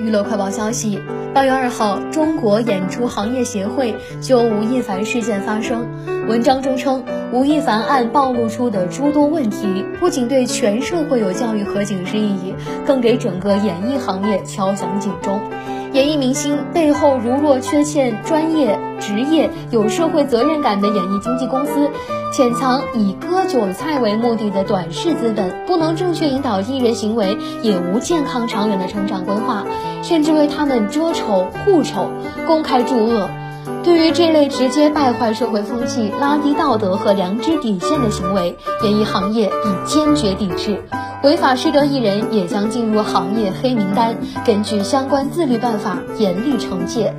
娱乐快报消息：八月二号，中国演出行业协会就吴亦凡事件发声。文章中称，吴亦凡案暴露出的诸多问题，不仅对全社会有教育和警示意义，更给整个演艺行业敲响警钟。演艺明星背后如若缺欠专业、职业、有社会责任感的演艺经纪公司，潜藏以割韭菜为目的的短视资本，不能正确引导艺人行为，也无健康长远的成长规划，甚至为他们遮丑护丑，公开助恶。对于这类直接败坏社会风气、拉低道德和良知底线的行为，演艺行业已坚决抵制。违法失德艺人也将进入行业黑名单，根据相关自律办法严厉惩戒。